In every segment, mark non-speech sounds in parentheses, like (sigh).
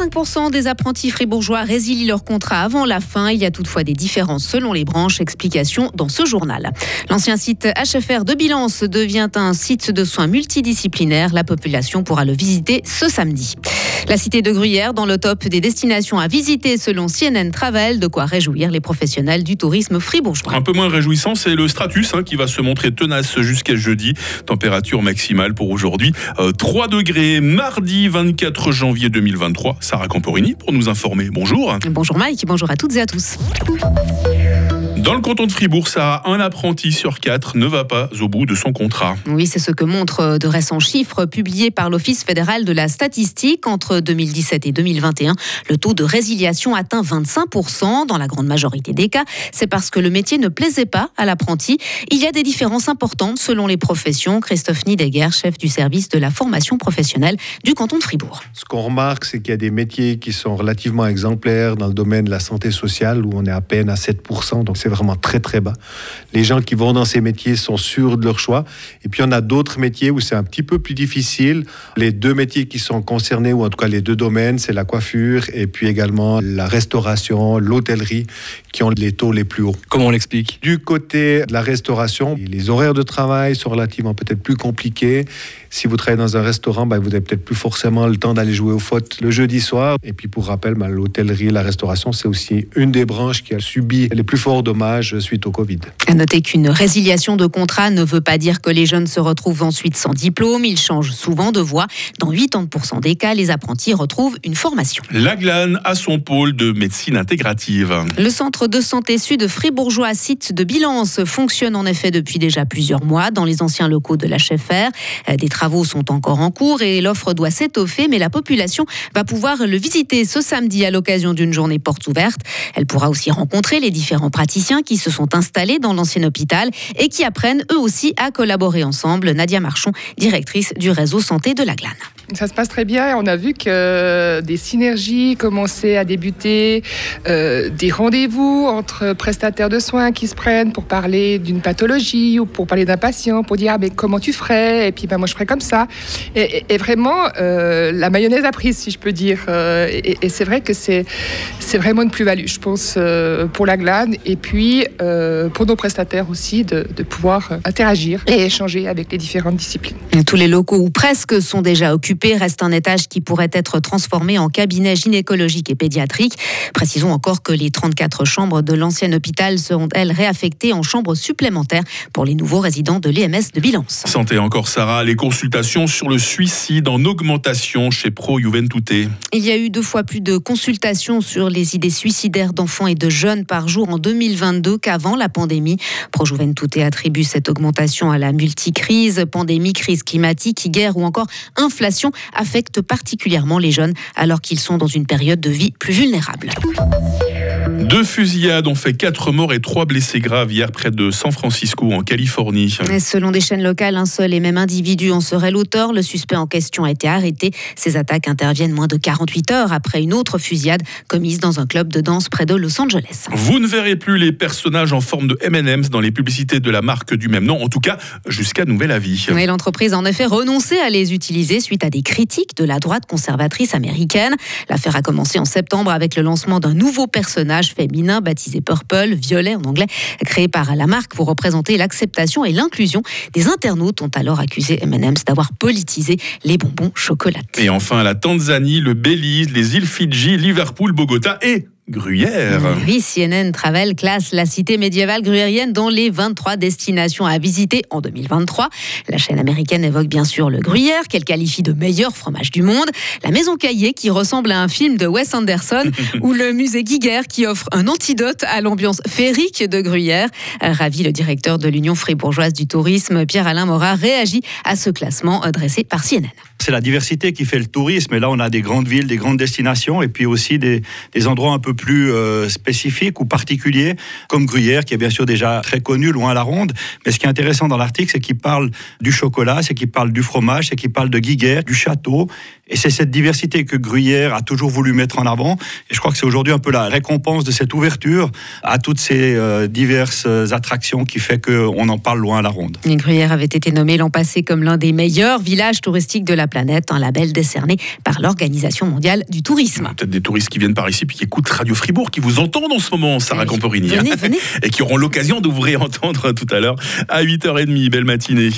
25% des apprentis fribourgeois résilient leur contrat avant la fin. Il y a toutefois des différences selon les branches. Explication dans ce journal. L'ancien site HFR de Bilance devient un site de soins multidisciplinaires. La population pourra le visiter ce samedi. La cité de Gruyère dans le top des destinations à visiter selon CNN Travel, de quoi réjouir les professionnels du tourisme fribourgeois. Un peu moins réjouissant, c'est le Stratus hein, qui va se montrer tenace jusqu'à jeudi. Température maximale pour aujourd'hui 3 euh, degrés. Mardi 24 janvier 2023. Sarah Camporini pour nous informer. Bonjour. Bonjour Mike, bonjour à toutes et à tous. Dans le canton de Fribourg, ça un apprenti sur quatre ne va pas au bout de son contrat. Oui, c'est ce que montrent de récents chiffres publiés par l'Office fédéral de la statistique. Entre 2017 et 2021, le taux de résiliation atteint 25% dans la grande majorité des cas. C'est parce que le métier ne plaisait pas à l'apprenti. Il y a des différences importantes selon les professions. Christophe Niedegger, chef du service de la formation professionnelle du canton de Fribourg. Ce qu'on remarque, c'est qu'il y a des métiers qui sont relativement exemplaires dans le domaine de la santé sociale où on est à peine à 7%. Donc c'est vraiment très très bas. Les gens qui vont dans ces métiers sont sûrs de leur choix. Et puis on a d'autres métiers où c'est un petit peu plus difficile. Les deux métiers qui sont concernés, ou en tout cas les deux domaines, c'est la coiffure et puis également la restauration, l'hôtellerie, qui ont les taux les plus hauts. Comment on l'explique? Du côté de la restauration, les horaires de travail sont relativement peut-être plus compliqués. Si vous travaillez dans un restaurant, ben, vous n'avez peut-être plus forcément le temps d'aller jouer au foot le jeudi soir. Et puis pour rappel, ben, l'hôtellerie la restauration, c'est aussi une des branches qui a subi les plus forts dommages suite au Covid. À noter qu'une résiliation de contrat ne veut pas dire que les jeunes se retrouvent ensuite sans diplôme. Ils changent souvent de voie. Dans 80% des cas, les apprentis retrouvent une formation. La Glane a son pôle de médecine intégrative. Le centre de santé sud fribourgeois site de Bilance fonctionne en effet depuis déjà plusieurs mois dans les anciens locaux de l'HFR. Des travaux sont encore en cours et l'offre doit s'étoffer, mais la population va pouvoir le visiter ce samedi à l'occasion d'une journée porte ouverte. Elle pourra aussi rencontrer les différents praticiens qui se sont installés dans l'ancien hôpital et qui apprennent eux aussi à collaborer ensemble. Nadia Marchon, directrice du réseau santé de la Glane. Ça se passe très bien. On a vu que des synergies commençaient à débuter, euh, des rendez-vous entre prestataires de soins qui se prennent pour parler d'une pathologie ou pour parler d'un patient, pour dire ah, mais comment tu ferais? Et puis ben, moi je ferais comme ça. Et, vraiment, euh, la mayonnaise a pris, si je peux dire. Euh, et, c'est vrai que c'est vraiment une plus-value, je pense, pour la glane et puis pour nos prestataires aussi de pouvoir interagir et échanger avec les différentes disciplines. Tous les locaux ou presque sont déjà occupés reste un étage qui pourrait être transformé en cabinet gynécologique et pédiatrique. Précisons encore que les 34 chambres de l'ancien hôpital seront, elles, réaffectées en chambres supplémentaires pour les nouveaux résidents de l'EMS de Bilance. Santé encore, Sarah. Les consultations sur le suicide en augmentation chez Pro Juventute. Il y a eu deux fois plus de consultations sur les idées suicidaires d'enfants et de jeunes par jour en 2022 qu'avant la pandémie. Pro Juventute attribue cette augmentation à la multicrise, pandémie, crise climatique, guerre ou encore inflation affecte particulièrement les jeunes alors qu'ils sont dans une période de vie plus vulnérable. Deux fusillades ont fait quatre morts et trois blessés graves hier près de San Francisco en Californie. selon des chaînes locales, un seul et même individu en serait l'auteur. Le suspect en question a été arrêté. Ces attaques interviennent moins de 48 heures après une autre fusillade commise dans un club de danse près de Los Angeles. Vous ne verrez plus les personnages en forme de M&M's dans les publicités de la marque du même nom, en tout cas jusqu'à nouvel avis. l'entreprise a en effet renoncé à les utiliser suite à des critiques de la droite conservatrice américaine. L'affaire a commencé en septembre avec le lancement d'un nouveau personnage féminin baptisé Purple, violet en anglais, créé par la marque pour représenter l'acceptation et l'inclusion. Des internautes ont alors accusé M&M's d'avoir politisé les bonbons chocolatés. Et enfin, la Tanzanie, le Belize, les îles Fidji, Liverpool, Bogota et Gruyère. Oui, CNN Travel classe la cité médiévale gruyérienne dans les 23 destinations à visiter en 2023. La chaîne américaine évoque bien sûr le gruyère, qu'elle qualifie de meilleur fromage du monde, la maison Caillé qui ressemble à un film de Wes Anderson, (laughs) ou le musée Guiguerre qui offre un antidote à l'ambiance féerique de Gruyère. Ravi, le directeur de l'Union fribourgeoise du tourisme, Pierre-Alain Morat, réagit à ce classement dressé par CNN. C'est la diversité qui fait le tourisme. Et là, on a des grandes villes, des grandes destinations, et puis aussi des, endroits un peu plus euh, spécifiques ou particuliers, comme Gruyère, qui est bien sûr déjà très connu, loin à la ronde. Mais ce qui est intéressant dans l'article, c'est qu'il parle du chocolat, c'est qu'il parle du fromage, c'est qu'il parle de Guiguerre, du château. Et c'est cette diversité que Gruyère a toujours voulu mettre en avant. Et je crois que c'est aujourd'hui un peu la récompense de cette ouverture à toutes ces euh, diverses attractions qui fait qu'on en parle loin à la ronde. Gruyère avait été nommé l'an passé comme l'un des meilleurs villages touristiques de la planète, un label décerné par l'Organisation mondiale du tourisme. Peut-être des touristes qui viennent par ici puis qui écoutent Radio Fribourg, qui vous entendent en ce moment, Sarah Camporini. Venez, (laughs) venez. Et qui auront l'occasion de vous réentendre tout à l'heure à 8h30. Belle matinée.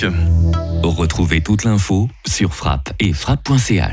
Retrouvez toute l'info sur frappe et frappe.ch.